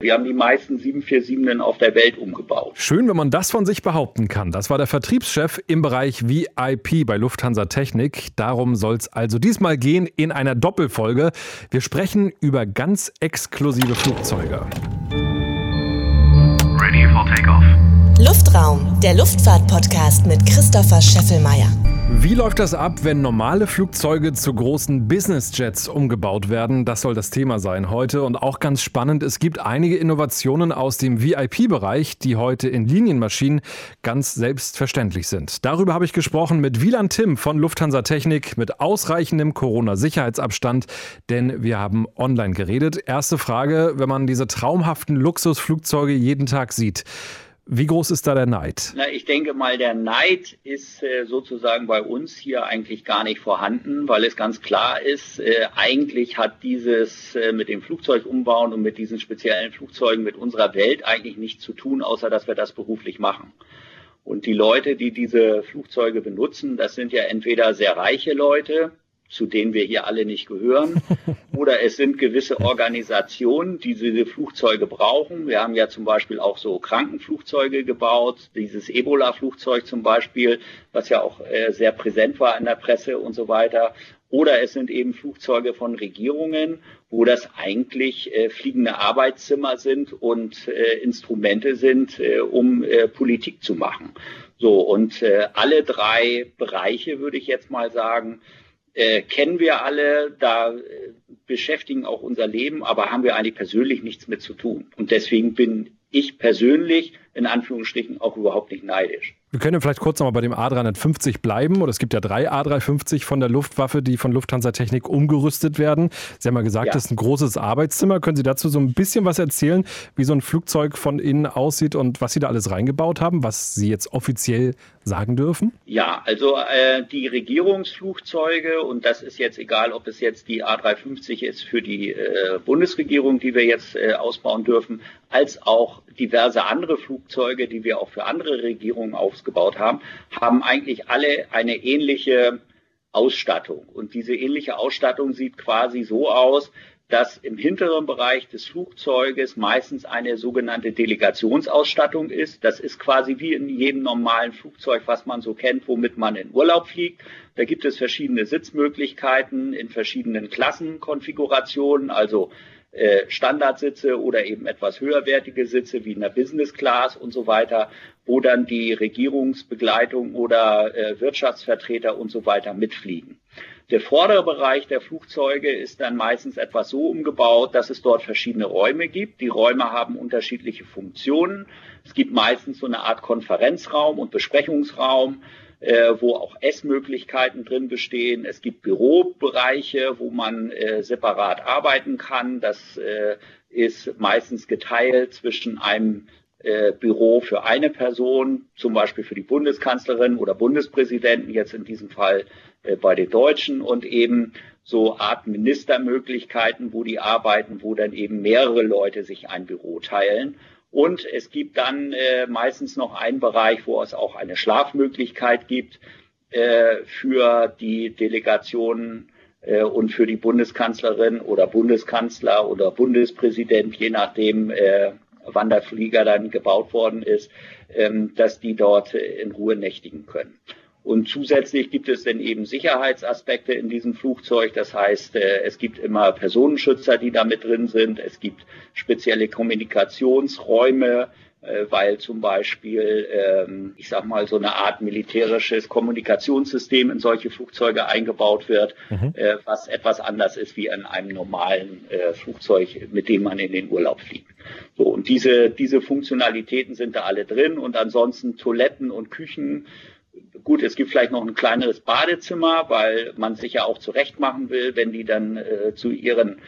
Wir haben die meisten 747 auf der Welt umgebaut. Schön, wenn man das von sich behaupten kann. Das war der Vertriebschef im Bereich VIP bei Lufthansa Technik. Darum soll es also diesmal gehen in einer Doppelfolge. Wir sprechen über ganz exklusive Flugzeuge. Ready for takeoff. Luftraum, der Luftfahrt-Podcast mit Christopher Scheffelmeier. Wie läuft das ab, wenn normale Flugzeuge zu großen Business-Jets umgebaut werden? Das soll das Thema sein heute. Und auch ganz spannend, es gibt einige Innovationen aus dem VIP-Bereich, die heute in Linienmaschinen ganz selbstverständlich sind. Darüber habe ich gesprochen mit Wieland Tim von Lufthansa Technik mit ausreichendem Corona-Sicherheitsabstand, denn wir haben online geredet. Erste Frage, wenn man diese traumhaften Luxusflugzeuge jeden Tag sieht. Wie groß ist da der Neid? Na, ich denke mal, der Neid ist äh, sozusagen bei uns hier eigentlich gar nicht vorhanden, weil es ganz klar ist, äh, eigentlich hat dieses äh, mit dem Flugzeug umbauen und mit diesen speziellen Flugzeugen mit unserer Welt eigentlich nichts zu tun, außer dass wir das beruflich machen. Und die Leute, die diese Flugzeuge benutzen, das sind ja entweder sehr reiche Leute, zu denen wir hier alle nicht gehören. Oder es sind gewisse Organisationen, die diese Flugzeuge brauchen. Wir haben ja zum Beispiel auch so Krankenflugzeuge gebaut, dieses Ebola-Flugzeug zum Beispiel, was ja auch äh, sehr präsent war in der Presse und so weiter. Oder es sind eben Flugzeuge von Regierungen, wo das eigentlich äh, fliegende Arbeitszimmer sind und äh, Instrumente sind, um Politik zu machen. So, und alle drei Bereiche, würde ich jetzt mal sagen, äh, kennen wir alle, da äh, beschäftigen auch unser Leben, aber haben wir eigentlich persönlich nichts mit zu tun. Und deswegen bin ich persönlich in Anführungsstrichen auch überhaupt nicht neidisch. Wir können vielleicht kurz nochmal bei dem A350 bleiben. Oder es gibt ja drei A350 von der Luftwaffe, die von Lufthansa Technik umgerüstet werden. Sie haben ja gesagt, ja. das ist ein großes Arbeitszimmer. Können Sie dazu so ein bisschen was erzählen, wie so ein Flugzeug von innen aussieht und was Sie da alles reingebaut haben, was Sie jetzt offiziell sagen dürfen? Ja, also äh, die Regierungsflugzeuge, und das ist jetzt egal, ob es jetzt die A350 ist für die äh, Bundesregierung, die wir jetzt äh, ausbauen dürfen, als auch diverse andere Flugzeuge, die wir auch für andere Regierungen aufgebaut haben, haben eigentlich alle eine ähnliche Ausstattung. Und diese ähnliche Ausstattung sieht quasi so aus, dass im hinteren Bereich des Flugzeuges meistens eine sogenannte Delegationsausstattung ist. Das ist quasi wie in jedem normalen Flugzeug, was man so kennt, womit man in Urlaub fliegt. Da gibt es verschiedene Sitzmöglichkeiten in verschiedenen Klassenkonfigurationen, also äh, Standardsitze oder eben etwas höherwertige Sitze wie in der Business Class und so weiter, wo dann die Regierungsbegleitung oder äh, Wirtschaftsvertreter und so weiter mitfliegen. Der vordere Bereich der Flugzeuge ist dann meistens etwas so umgebaut, dass es dort verschiedene Räume gibt. Die Räume haben unterschiedliche Funktionen. Es gibt meistens so eine Art Konferenzraum und Besprechungsraum, äh, wo auch Essmöglichkeiten drin bestehen. Es gibt Bürobereiche, wo man äh, separat arbeiten kann. Das äh, ist meistens geteilt zwischen einem äh, Büro für eine Person, zum Beispiel für die Bundeskanzlerin oder Bundespräsidenten, jetzt in diesem Fall äh, bei den Deutschen und eben so Art Ministermöglichkeiten, wo die arbeiten, wo dann eben mehrere Leute sich ein Büro teilen. Und es gibt dann äh, meistens noch einen Bereich, wo es auch eine Schlafmöglichkeit gibt äh, für die Delegationen äh, und für die Bundeskanzlerin oder Bundeskanzler oder Bundespräsident, je nachdem, äh, wann der Flieger dann gebaut worden ist, ähm, dass die dort in Ruhe nächtigen können. Und zusätzlich gibt es dann eben Sicherheitsaspekte in diesem Flugzeug. Das heißt, äh, es gibt immer Personenschützer, die da mit drin sind. Es gibt spezielle Kommunikationsräume, äh, weil zum Beispiel, ähm, ich sag mal, so eine Art militärisches Kommunikationssystem in solche Flugzeuge eingebaut wird, mhm. Äh, was etwas anders ist wie in einem normalen Flugzeug, mit dem man in den Urlaub fliegt. So, und diese, diese Funktionalitäten sind da alle drin und ansonsten Toiletten und Küchen Gut, es gibt vielleicht noch ein kleineres Badezimmer, weil man sich ja auch zurecht machen will, wenn die dann äh, zu ihren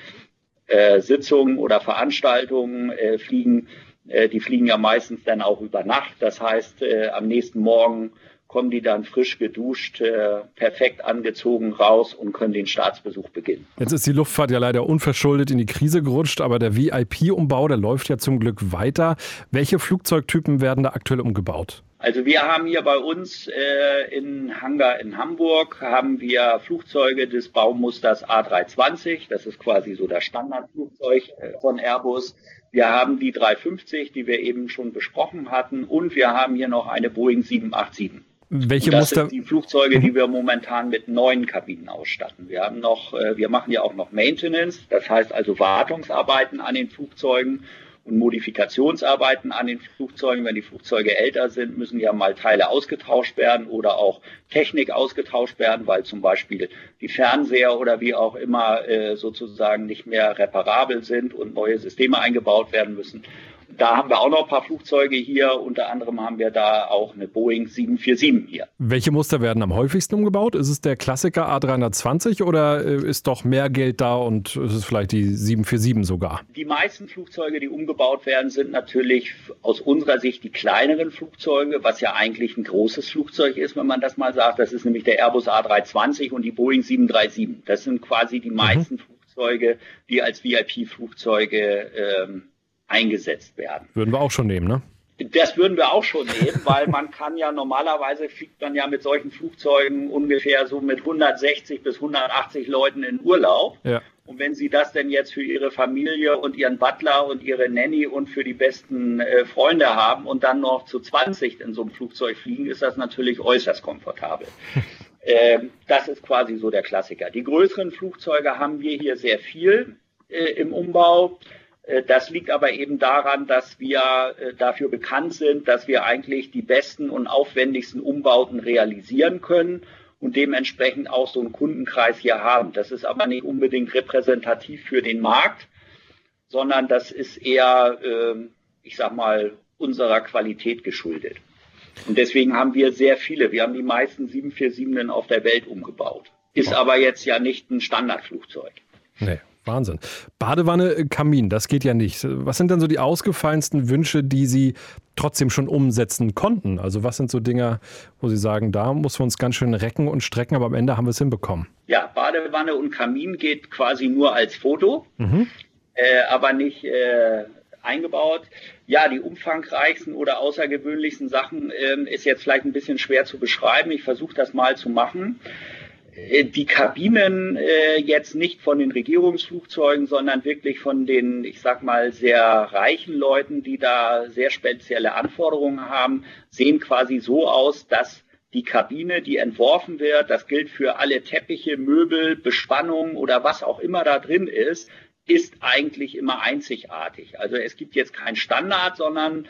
äh, Sitzungen oder Veranstaltungen äh, fliegen. Äh, die fliegen ja meistens dann auch über Nacht. Das heißt, äh, am nächsten Morgen kommen die dann frisch geduscht, äh, perfekt angezogen raus und können den Staatsbesuch beginnen. Jetzt ist die Luftfahrt ja leider unverschuldet in die Krise gerutscht, aber der VIP-Umbau, der läuft ja zum Glück weiter. Welche Flugzeugtypen werden da aktuell umgebaut? Also wir haben hier bei uns äh, in Hangar in Hamburg haben wir Flugzeuge des Baumusters A320. Das ist quasi so das Standardflugzeug äh, von Airbus. Wir haben die 350, die wir eben schon besprochen hatten, und wir haben hier noch eine Boeing 787. Welche das Muster? sind die Flugzeuge, die mhm. wir momentan mit neuen Kabinen ausstatten. Wir haben noch, äh, wir machen ja auch noch Maintenance, das heißt also Wartungsarbeiten an den Flugzeugen und Modifikationsarbeiten an den Flugzeugen. Wenn die Flugzeuge älter sind, müssen ja mal Teile ausgetauscht werden oder auch Technik ausgetauscht werden, weil zum Beispiel die Fernseher oder wie auch immer äh, sozusagen nicht mehr reparabel sind und neue Systeme eingebaut werden müssen. Da haben wir auch noch ein paar Flugzeuge hier. Unter anderem haben wir da auch eine Boeing 747 hier. Welche Muster werden am häufigsten umgebaut? Ist es der Klassiker A320 oder äh, ist doch mehr Geld da und ist es vielleicht die 747 sogar? Die meisten Flugzeuge, die umgebaut werden, sind natürlich aus unserer Sicht die kleineren Flugzeuge, was ja eigentlich ein großes Flugzeug ist, wenn man das mal sagt. Das ist nämlich der Airbus A320 und die Boeing 737. Das sind quasi die mhm. meisten mhm. Flugzeuge, die als VIP-Flugzeuge ähm, eingesetzt werden. Würden wir auch schon nehmen, ne? Das würden wir auch schon nehmen, weil man kann ja normalerweise fliegt man ja mit solchen Flugzeugen ungefähr so mit 160 bis 180 Leuten in Urlaub. Ja. Und wenn Sie das denn jetzt für Ihre Familie und Ihren Butler und Ihre Nanny und für die besten äh, Freunde haben und dann noch zu 20 in so einem Flugzeug fliegen, ist das natürlich äußerst komfortabel. äh, das ist quasi so der Klassiker. Die größeren Flugzeuge haben wir hier sehr viel äh, im Umbau. Äh, das liegt aber eben daran, dass wir äh, dafür bekannt sind, dass wir eigentlich die besten und aufwendigsten Umbauten realisieren können und dementsprechend auch so einen Kundenkreis hier haben. Das ist aber nicht unbedingt repräsentativ für den Markt, sondern das ist eher, ähm, ich sag mal, unserer Qualität geschuldet. Und deswegen haben wir sehr viele. Wir haben die meisten 747 auf der Welt umgebaut. Ist aber jetzt ja nicht ein Standardflugzeug. Nee. Wahnsinn. Badewanne, äh, Kamin, das geht ja nicht. Was sind denn so die ausgefallensten Wünsche, die Sie trotzdem schon umsetzen konnten? Also was sind so Dinge, wo Sie sagen, da muss wir uns ganz schön recken und strecken, aber am Ende haben wir es hinbekommen? Ja, Badewanne und Kamin geht quasi nur als Foto, mhm. äh, aber nicht äh, eingebaut. Ja, die umfangreichsten oder außergewöhnlichsten Sachen äh, ist jetzt vielleicht ein bisschen schwer zu beschreiben. Ich versuche das mal zu machen. Äh, die Kabinen äh, jetzt nicht von den Regierungsflugzeugen, sondern wirklich von den, ich sag mal, sehr reichen Leuten, die da sehr spezielle Anforderungen haben, sehen quasi so aus, dass die Kabine, die entworfen wird, das gilt für alle Teppiche, Möbel, Bespannung oder was auch immer da drin ist, ist eigentlich immer einzigartig. Also es gibt jetzt keinen Standard, sondern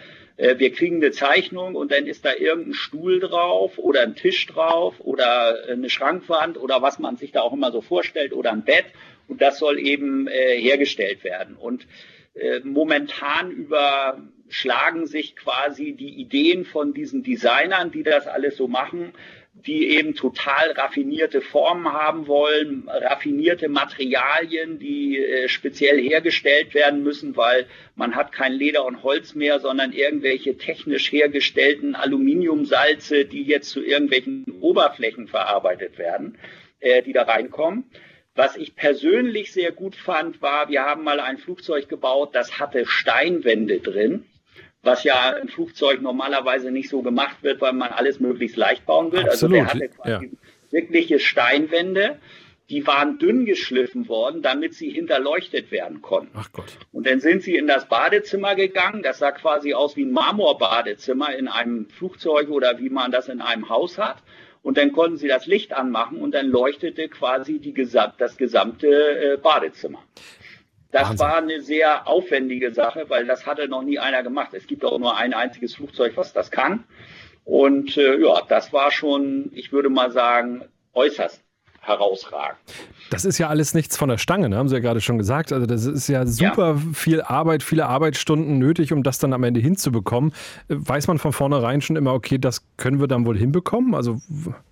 wir kriegen eine Zeichnung und dann ist da irgendein Stuhl drauf oder ein Tisch drauf oder eine Schrankwand oder was man sich da auch immer so vorstellt oder ein Bett und das soll eben äh, hergestellt werden. Und äh, momentan überschlagen sich quasi die Ideen von diesen Designern, die das alles so machen, die eben total raffinierte Formen haben wollen, raffinierte Materialien, die äh, speziell hergestellt werden müssen, weil man hat kein Leder und Holz mehr, sondern irgendwelche technisch hergestellten Aluminiumsalze, die jetzt zu irgendwelchen Oberflächen verarbeitet werden, äh, die da reinkommen. Was ich persönlich sehr gut fand, war, wir haben mal ein Flugzeug gebaut, das hatte Steinwände drin was ja im Flugzeug normalerweise nicht so gemacht wird, weil man alles möglichst leicht bauen will. Absolut. Also der hatte quasi ja. wirkliche Steinwände, die waren dünn geschliffen worden, damit sie hinterleuchtet werden konnten. Ach Gott. Und dann sind sie in das Badezimmer gegangen. Das sah quasi aus wie ein Marmorbadezimmer in einem Flugzeug oder wie man das in einem Haus hat. Und dann konnten sie das Licht anmachen und dann leuchtete quasi die, das gesamte äh, Badezimmer. Das Wahnsinn. war eine sehr aufwendige Sache, weil das hatte noch nie einer gemacht. Es gibt auch nur ein einziges Flugzeug, was das kann. Und äh, ja, das war schon, ich würde mal sagen, äußerst herausragend. Das ist ja alles nichts von der Stange, ne? haben Sie ja gerade schon gesagt. Also das ist ja super ja. viel Arbeit, viele Arbeitsstunden nötig, um das dann am Ende hinzubekommen. Weiß man von vornherein schon immer, okay, das können wir dann wohl hinbekommen? Also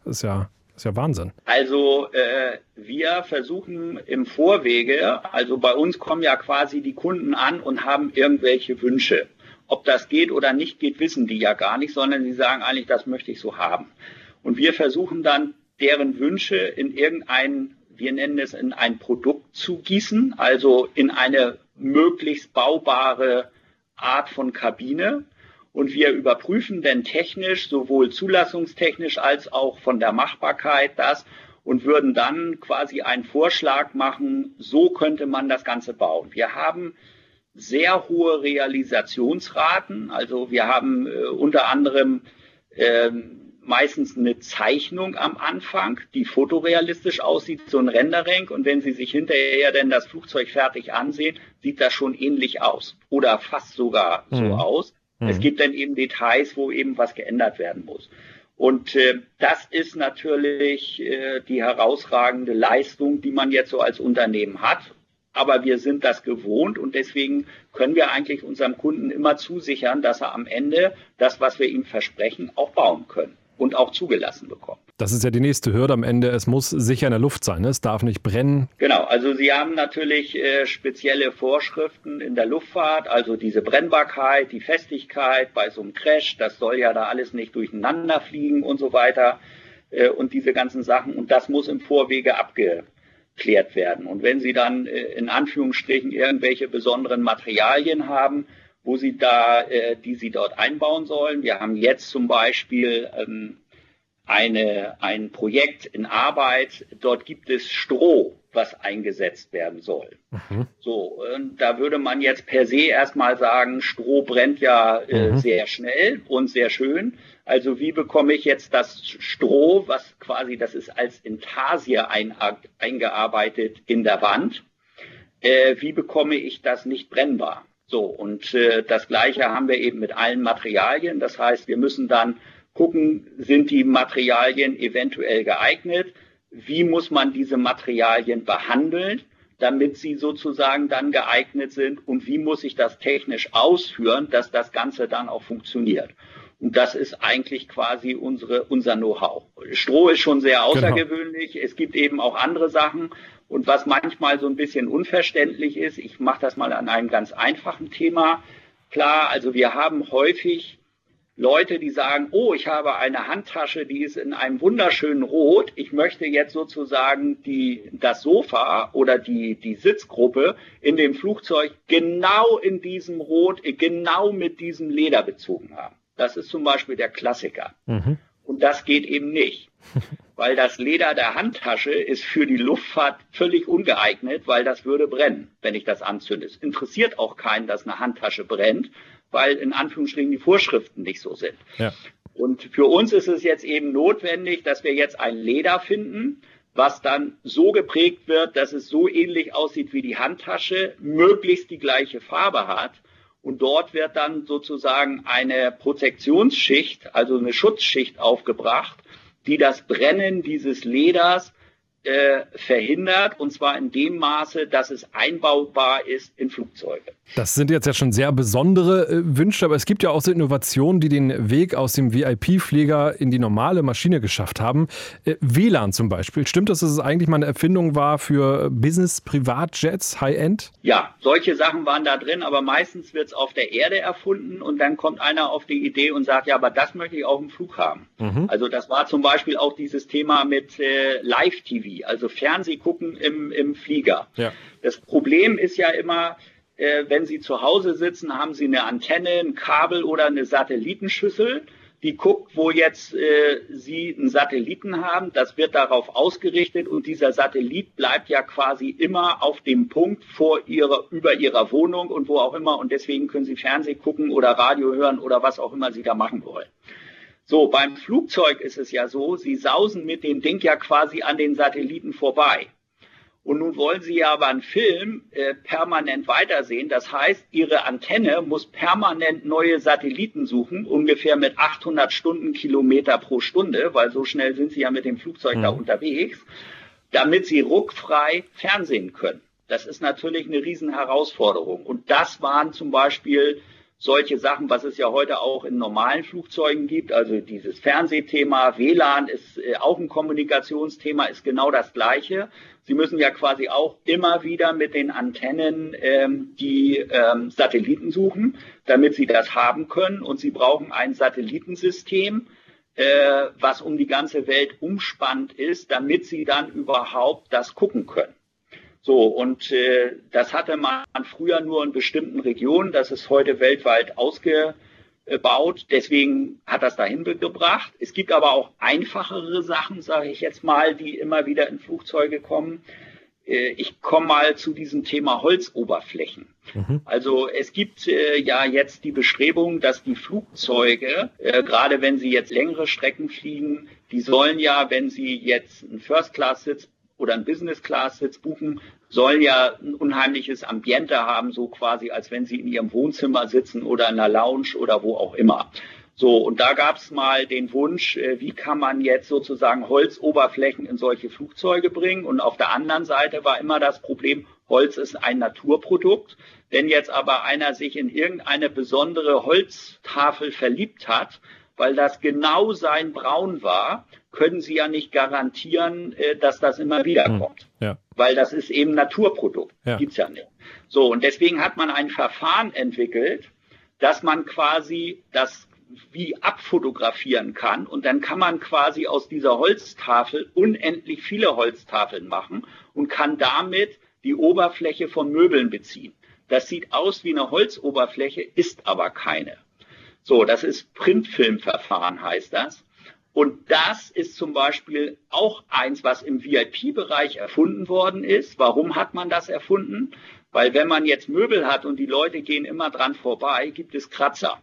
ist ja ist ja Wahnsinn. Also äh, wir versuchen im Vorwege, also bei uns kommen ja quasi die Kunden an und haben irgendwelche Wünsche. Ob das geht oder nicht geht, wissen die ja gar nicht, sondern sie sagen eigentlich, das möchte ich so haben. Und wir versuchen dann deren Wünsche in irgendein, wir nennen es in ein Produkt zu gießen, also in eine möglichst baubare Art von Kabine Und wir überprüfen dann technisch, sowohl zulassungstechnisch als auch von der Machbarkeit das und würden dann quasi einen Vorschlag machen, so könnte man das Ganze bauen. Wir haben sehr hohe Realisationsraten. Also wir haben äh, unter anderem äh, meistens eine Zeichnung am Anfang, die fotorealistisch aussieht, so ein Rendering. Und wenn Sie sich hinterher denn das Flugzeug fertig ansehen, sieht das schon ähnlich aus oder fast sogar mhm. so aus. Mhm. Es gibt dann eben Details, wo eben was geändert werden muss. Und äh, das ist natürlich äh, die herausragende Leistung, die man jetzt so als Unternehmen hat aber wir sind das gewohnt und deswegen können wir eigentlich unserem Kunden immer zusichern, dass er am Ende das, was wir ihm versprechen, auch bauen können und auch zugelassen bekommen. Das ist ja die nächste Hürde am Ende. Es muss sicher in der Luft sein. Ne? Es darf nicht brennen. Genau. Also Sie haben natürlich äh, spezielle Vorschriften in der Luftfahrt, also diese Brennbarkeit, die Festigkeit bei so einem Crash. Das soll ja da alles nicht durcheinander fliegen und so weiter äh, und diese ganzen Sachen. Und das muss im Vorwege abge geklärt werden. Und wenn Sie dann äh, in Anführungsstrichen irgendwelche besonderen Materialien haben, wo Sie da, äh, die Sie dort einbauen sollen, wir haben jetzt zum Beispiel ähm, eine, ein Projekt in Arbeit, dort gibt es Stroh, was eingesetzt werden soll. Mhm. So, und da würde man jetzt per se erstmal sagen, Stroh brennt ja äh, mhm. sehr schnell und sehr schön. Also wie bekomme ich jetzt das Stroh, was quasi, das ist als Intarsie ein, eingearbeitet in der Wand, äh, wie bekomme ich das nicht brennbar? So, und äh, das Gleiche haben wir eben mit allen Materialien. Das heißt, wir müssen dann gucken, sind die Materialien eventuell geeignet? Wie muss man diese Materialien behandeln, damit sie sozusagen dann geeignet sind? Und wie muss ich das technisch ausführen, dass das Ganze dann auch funktioniert? Und das ist eigentlich quasi unsere, unser Know-how. Stroh ist schon sehr genau. außergewöhnlich. Genau. Es gibt eben auch andere Sachen. Und was manchmal so ein bisschen unverständlich ist, ich mache das mal an einem ganz einfachen Thema. Klar, also wir haben häufig Leute, die sagen, oh, ich habe eine Handtasche, die ist in einem wunderschönen Rot. Ich möchte jetzt sozusagen die, das Sofa oder die, die Sitzgruppe in dem Flugzeug genau in diesem Rot, genau mit diesem Leder bezogen haben. Das ist zum Beispiel der Klassiker. Mhm. Und das geht eben nicht, weil das Leder der Handtasche ist für die Luftfahrt völlig ungeeignet, weil das würde brennen, wenn ich das anzünde. Es interessiert auch keinen, dass eine Handtasche brennt, weil in Anführungsstrichen die Vorschriften nicht so sind. Ja. Und für uns ist es jetzt eben notwendig, dass wir jetzt ein Leder finden, was dann so geprägt wird, dass es so ähnlich aussieht wie die Handtasche, möglichst die gleiche Farbe hat und dort wird dann sozusagen eine Protektionsschicht, also eine Schutzschicht aufgebracht, die das Brennen dieses Leders äh, verhindert, und zwar in dem Maße, dass es einbaubar ist in Flugzeuge. Das sind jetzt ja schon sehr besondere äh, Wünsche, aber es gibt ja auch so Innovationen, die den Weg aus dem VIP-Flieger in die normale Maschine geschafft haben. Äh, WLAN zum Beispiel. Stimmt das, dass es eigentlich mal eine Erfindung war für Business-Privatjets, High-End? Ja, solche Sachen waren da drin, aber meistens wird es auf der Erde erfunden und dann kommt einer auf die Idee und sagt, ja, aber das möchte ich auch im Flug haben. Mhm. Also das war zum Beispiel auch dieses Thema mit äh, Also Fernseh gucken im, im Flieger. Ja. Das Problem ist ja immer, äh, wenn Sie zu Hause sitzen, haben Sie eine Antenne, ein Kabel oder eine Satellitenschüssel die guckt, wo jetzt äh, Sie einen Satelliten haben. Das wird darauf ausgerichtet und dieser Satellit bleibt ja quasi immer auf dem Punkt vor ihrer, über Ihrer Wohnung und wo auch immer. Und deswegen können Sie Fernsehen gucken oder Radio hören oder was auch immer Sie da machen wollen. So, beim Flugzeug ist es ja so, Sie sausen mit dem Ding ja quasi an den Satelliten vorbei. Und nun wollen Sie ja aber einen Film äh, permanent weitersehen. Das heißt, Ihre Antenne muss permanent neue Satelliten suchen, ungefähr mit 800 Stundenkilometer pro Stunde, weil so schnell sind Sie ja mit dem Flugzeug mhm. da unterwegs, damit Sie ruckfrei fernsehen können. Das ist natürlich eine Riesenherausforderung. Und das waren zum Beispiel solche Sachen, was es ja heute auch in normalen Flugzeugen gibt. Also dieses Fernsehthema, WLAN ist äh, auch ein Kommunikationsthema, ist genau das Gleiche. Sie müssen ja quasi auch immer wieder mit den Antennen ähm, die ähm, Satelliten suchen, damit Sie das haben können. Und Sie brauchen ein Satellitensystem, äh, was um die ganze Welt umspannt ist, damit Sie dann überhaupt das gucken können. So, und äh, das hatte man früher nur in bestimmten Regionen, das ist heute weltweit ausgerollt äh, baut. Deswegen hat das dahin gebracht. Es gibt aber auch einfachere Sachen, sage ich jetzt mal, die immer wieder in Flugzeuge kommen. Äh, ich komme mal zu diesem Thema Holzoberflächen. Mhm. Also es gibt äh, ja jetzt die Bestrebung, dass die Flugzeuge, äh, gerade wenn sie jetzt längere Strecken fliegen, die sollen ja, wenn sie jetzt einen First-Class-Sitz oder einen Business-Class-Sitz buchen, sollen ja ein unheimliches Ambiente haben, so quasi, als wenn sie in ihrem Wohnzimmer sitzen oder in einer Lounge oder wo auch immer. So, und da gab es mal den Wunsch, äh, wie kann man jetzt sozusagen Holzoberflächen in solche Flugzeuge bringen? Und auf der anderen Seite war immer das Problem, Holz ist ein Naturprodukt. Wenn jetzt aber einer sich in irgendeine besondere Holztafel verliebt hat, weil das genau sein Braun war, können Sie ja nicht garantieren, äh, dass das immer wiederkommt. Hm, ja. Weil das ist eben Naturprodukt. Ja. Gibt's ja nicht. So, und deswegen hat man ein Verfahren entwickelt, dass man quasi das wie abfotografieren kann. Und dann kann man quasi aus dieser Holztafel unendlich viele Holztafeln machen und kann damit die Oberfläche von Möbeln beziehen. Das sieht aus wie eine Holzoberfläche, ist aber keine. So, das ist Printfilmverfahren heißt das. Und das ist zum Beispiel auch eins, was im VIP-Bereich erfunden worden ist. Warum hat man das erfunden? Weil wenn man jetzt Möbel hat und die Leute gehen immer dran vorbei, gibt es Kratzer.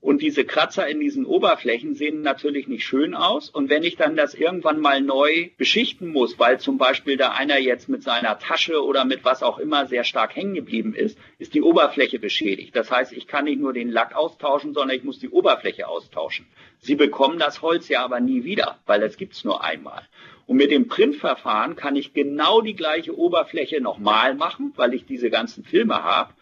Und diese Kratzer in diesen Oberflächen sehen natürlich nicht schön aus. Und wenn ich dann das irgendwann mal neu beschichten muss, weil zum Beispiel da einer jetzt mit seiner Tasche oder mit was auch immer sehr stark hängen geblieben ist, ist die Oberfläche beschädigt. Das heißt, ich kann nicht nur den Lack austauschen, sondern ich muss die Oberfläche austauschen. Sie bekommen das Holz ja aber nie wieder, weil das gibt's nur einmal. Und mit dem Printverfahren kann ich genau die gleiche Oberfläche nochmal machen, weil ich diese ganzen Filme habe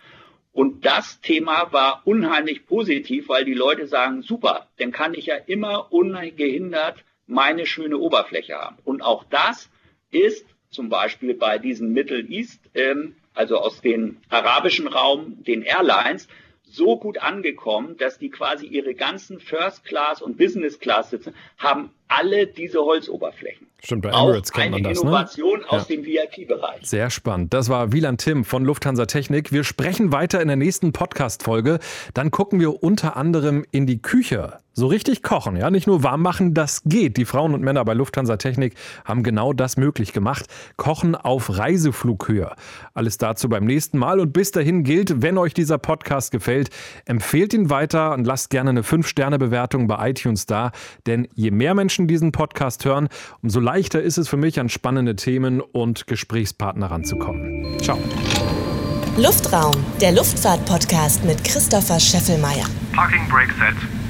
und das Thema war unheimlich positiv, weil die Leute sagen, super, dann kann ich ja immer ungehindert meine schöne Oberfläche haben. Und auch das ist zum Beispiel bei diesen Middle East, ähm, also aus dem arabischen Raum, den Airlines, so gut angekommen, dass die quasi ihre ganzen First Class und Business Class sitzen, haben alle diese Holzoberflächen. Stimmt, bei Emirates kennt man das, ne? Innovation aus ja. dem VIP-Bereich. Sehr spannend. Das war Wieland Tim von Lufthansa Technik. Wir sprechen weiter in der nächsten Podcast-Folge. Dann gucken wir unter anderem in die Küche. So richtig kochen, ja, nicht nur warm machen, das geht. Die Frauen und Männer bei Lufthansa Technik haben genau das möglich gemacht. Kochen auf Reiseflughöhe. Alles dazu beim nächsten Mal und bis dahin gilt, wenn euch dieser Podcast gefällt, empfehlt ihn weiter und lasst gerne eine 5-Sterne-Bewertung bei iTunes da, denn je mehr Menschen diesen Podcast hören, umso leichter ist es für mich, an spannende Themen und Gesprächspartner ranzukommen. Ciao. Luftraum, der Luftfahrt-Podcast mit Christopher Scheffelmeier. Parking Brake Set.